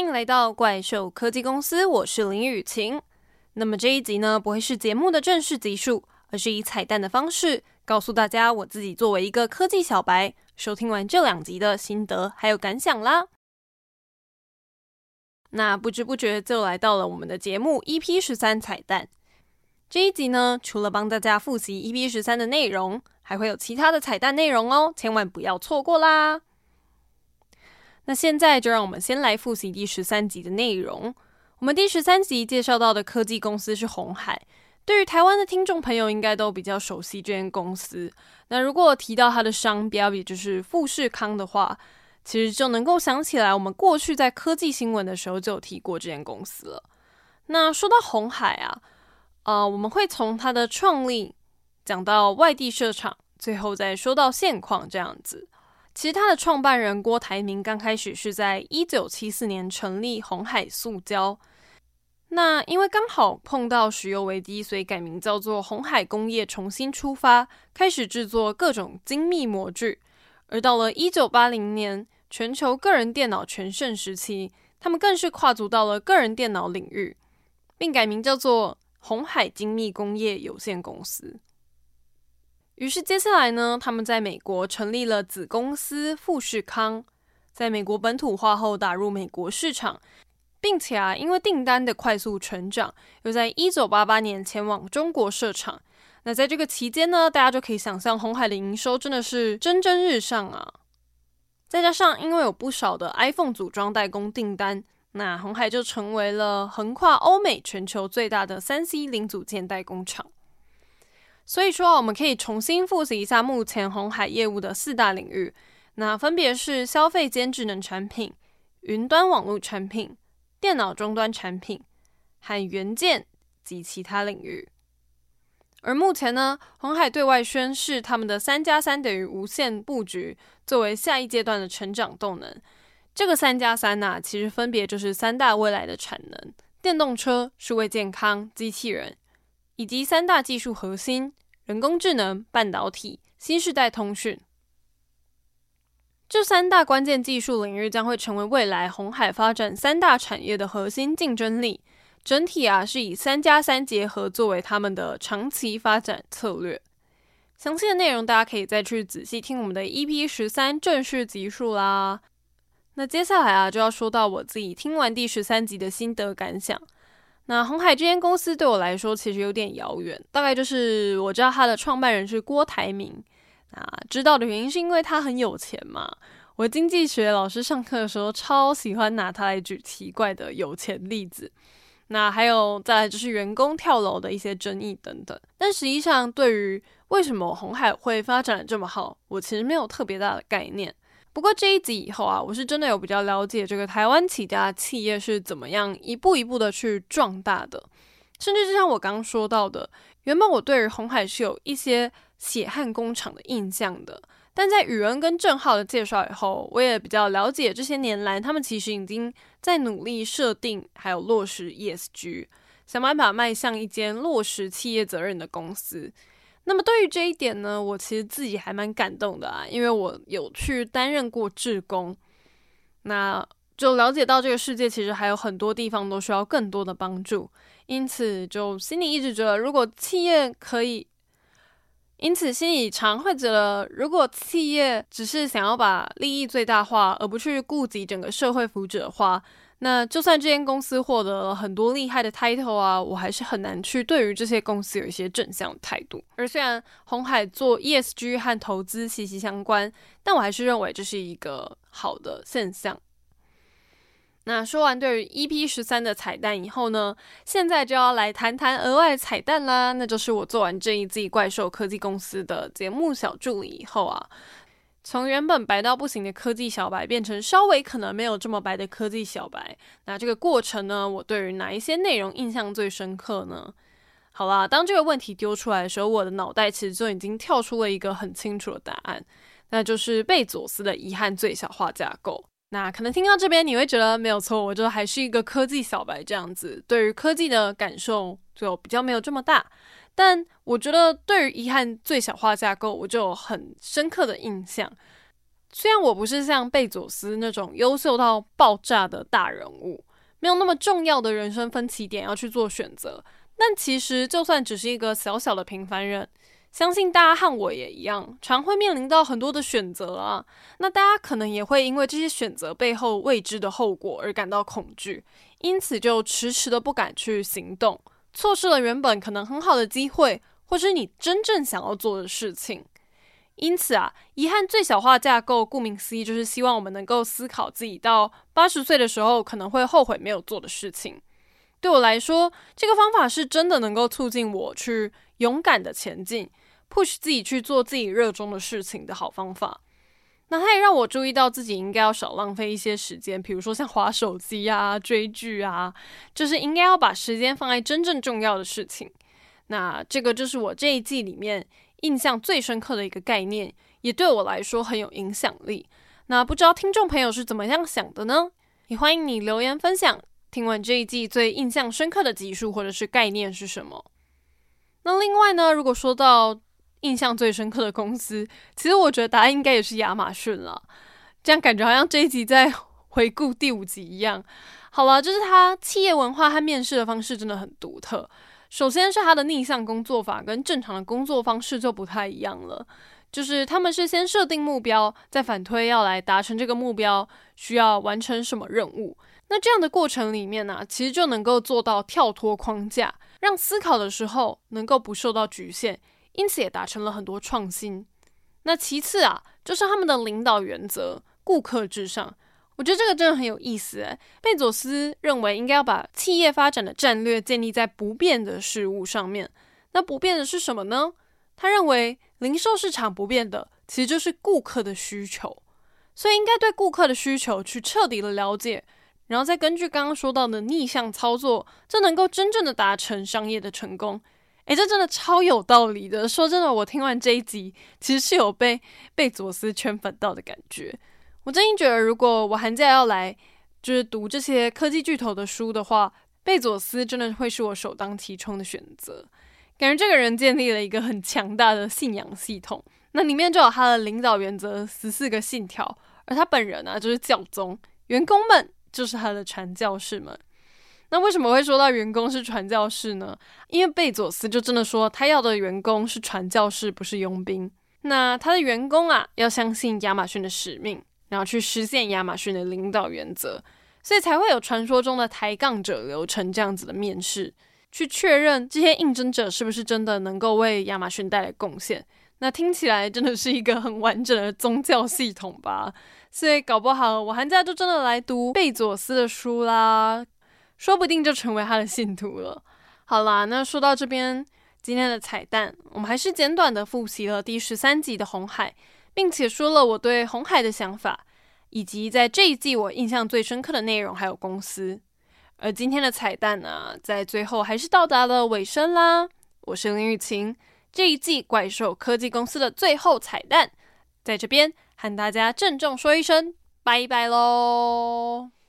迎来到怪兽科技公司，我是林雨晴。那么这一集呢，不会是节目的正式集数，而是以彩蛋的方式告诉大家我自己作为一个科技小白，收听完这两集的心得还有感想啦。那不知不觉就来到了我们的节目 EP 十三彩蛋。这一集呢，除了帮大家复习 EP 十三的内容，还会有其他的彩蛋内容哦，千万不要错过啦！那现在就让我们先来复习第十三集的内容。我们第十三集介绍到的科技公司是红海，对于台湾的听众朋友应该都比较熟悉这间公司。那如果提到它的商标，也就是富士康的话，其实就能够想起来，我们过去在科技新闻的时候就有提过这间公司了。那说到红海啊。啊、我们会从它的创立讲到外地设厂，最后再说到现况这样子。其实它的创办人郭台铭刚开始是在一九七四年成立鸿海塑胶，那因为刚好碰到石油危机，所以改名叫做鸿海工业重新出发，开始制作各种精密模具。而到了一九八零年，全球个人电脑全盛时期，他们更是跨足到了个人电脑领域，并改名叫做。鸿海精密工业有限公司。于是接下来呢，他们在美国成立了子公司富士康，在美国本土化后打入美国市场，并且啊，因为订单的快速成长，又在一九八八年前往中国设厂。那在这个期间呢，大家就可以想象鸿海的营收真的是蒸蒸日上啊！再加上因为有不少的 iPhone 组装代工订单。那鸿海就成为了横跨欧美全球最大的三 C 零组件代工厂。所以说，我们可以重新复习一下目前鸿海业务的四大领域，那分别是消费间智能产品、云端网络产品、电脑终端产品和元件及其他领域。而目前呢，鸿海对外宣示他们的三加三等于无限布局，作为下一阶段的成长动能。这个三加三呐，其实分别就是三大未来的产能：电动车、数位健康、机器人，以及三大技术核心：人工智能、半导体、新世代通讯。这三大关键技术领域将会成为未来红海发展三大产业的核心竞争力。整体啊，是以三加三结合作为他们的长期发展策略。详细的内容大家可以再去仔细听我们的 EP 十三正式集数啦。那接下来啊，就要说到我自己听完第十三集的心得感想。那红海这间公司对我来说其实有点遥远，大概就是我知道它的创办人是郭台铭。那知道的原因是因为他很有钱嘛。我经济学老师上课的时候超喜欢拿他来举奇怪的有钱例子。那还有再来就是员工跳楼的一些争议等等。但实际上，对于为什么红海会发展这么好，我其实没有特别大的概念。不过这一集以后啊，我是真的有比较了解这个台湾起家企业是怎么样一步一步的去壮大的，甚至就像我刚刚说到的，原本我对于红海是有一些血汗工厂的印象的，但在宇恩跟正浩的介绍以后，我也比较了解这些年来他们其实已经在努力设定还有落实 ESG，想办法迈向一间落实企业责任的公司。那么对于这一点呢，我其实自己还蛮感动的啊，因为我有去担任过志工，那就了解到这个世界其实还有很多地方都需要更多的帮助，因此就心里一直觉得，如果企业可以，因此心里常会觉得，如果企业只是想要把利益最大化，而不去顾及整个社会福祉的话。那就算这间公司获得了很多厉害的 title 啊，我还是很难去对于这些公司有一些正向态度。而虽然红海做 ESG 和投资息息相关，但我还是认为这是一个好的现象。那说完对于 EP 十三的彩蛋以后呢，现在就要来谈谈额外彩蛋啦。那就是我做完这一季怪兽科技公司的节目小助理以后啊。从原本白到不行的科技小白，变成稍微可能没有这么白的科技小白，那这个过程呢，我对于哪一些内容印象最深刻呢？好啦，当这个问题丢出来的时候，我的脑袋其实就已经跳出了一个很清楚的答案，那就是贝佐斯的遗憾最小化架构。那可能听到这边你会觉得没有错，我就还是一个科技小白这样子，对于科技的感受就比较没有这么大。但我觉得，对于遗憾最小化架构，我就有很深刻的印象。虽然我不是像贝佐斯那种优秀到爆炸的大人物，没有那么重要的人生分歧点要去做选择，但其实就算只是一个小小的平凡人，相信大家和我也一样，常会面临到很多的选择啊。那大家可能也会因为这些选择背后未知的后果而感到恐惧，因此就迟迟的不敢去行动，错失了原本可能很好的机会，或是你真正想要做的事情。因此啊，遗憾最小化架构，顾名思义，就是希望我们能够思考自己到八十岁的时候可能会后悔没有做的事情。对我来说，这个方法是真的能够促进我去勇敢的前进，push 自己去做自己热衷的事情的好方法。那它也让我注意到自己应该要少浪费一些时间，比如说像滑手机啊、追剧啊，就是应该要把时间放在真正重要的事情。那这个就是我这一季里面。印象最深刻的一个概念，也对我来说很有影响力。那不知道听众朋友是怎么样想的呢？也欢迎你留言分享。听完这一季最印象深刻的集数或者是概念是什么？那另外呢，如果说到印象最深刻的公司，其实我觉得答案应该也是亚马逊了。这样感觉好像这一集在回顾第五集一样。好了，就是它企业文化和面试的方式真的很独特。首先是他的逆向工作法跟正常的工作方式就不太一样了，就是他们是先设定目标，再反推要来达成这个目标需要完成什么任务。那这样的过程里面呢、其实就能够做到跳脱框架，让思考的时候能够不受到局限，因此也达成了很多创新。那其次啊，就是他们的领导原则，顾客至上。我觉得这个真的很有意思，贝佐斯认为应该要把企业发展的战略建立在不变的事物上面。那不变的是什么呢？他认为零售市场不变的其实就是顾客的需求，所以应该对顾客的需求去彻底的了解，然后再根据刚刚说到的逆向操作，这能够真正的达成商业的成功。诶，这真的超有道理的。说真的，我听完这一集，其实是有被贝佐斯圈粉到的感觉。我真心觉得，如果我寒假要来就是读这些科技巨头的书的话，贝佐斯真的会是我首当其冲的选择。感觉这个人建立了一个很强大的信仰系统，那里面就有他的领导原则十四个信条，而他本人呢、啊，就是教宗，员工们就是他的传教士们。那为什么会说到员工是传教士呢？因为贝佐斯就真的说，他要的员工是传教士，不是佣兵。那他的员工啊，要相信亚马逊的使命。然后去实现亚马逊的领导原则，所以才会有传说中的抬杠者流程这样子的面试，去确认这些应征者是不是真的能够为亚马逊带来贡献。那听起来真的是一个很完整的宗教系统吧？所以搞不好我寒假就真的来读贝佐斯的书啦，说不定就成为他的信徒了。好啦，那说到这边，今天的彩蛋，我们还是简短的复习了第十三集的红海。并且说了我对红海的想法，以及在这一季我印象最深刻的内容，还有公司。而今天的彩蛋呢、在最后还是到达了尾声啦。我是林雨晴，这一季怪兽科技公司的最后彩蛋，在这边和大家郑重说一声拜拜喽。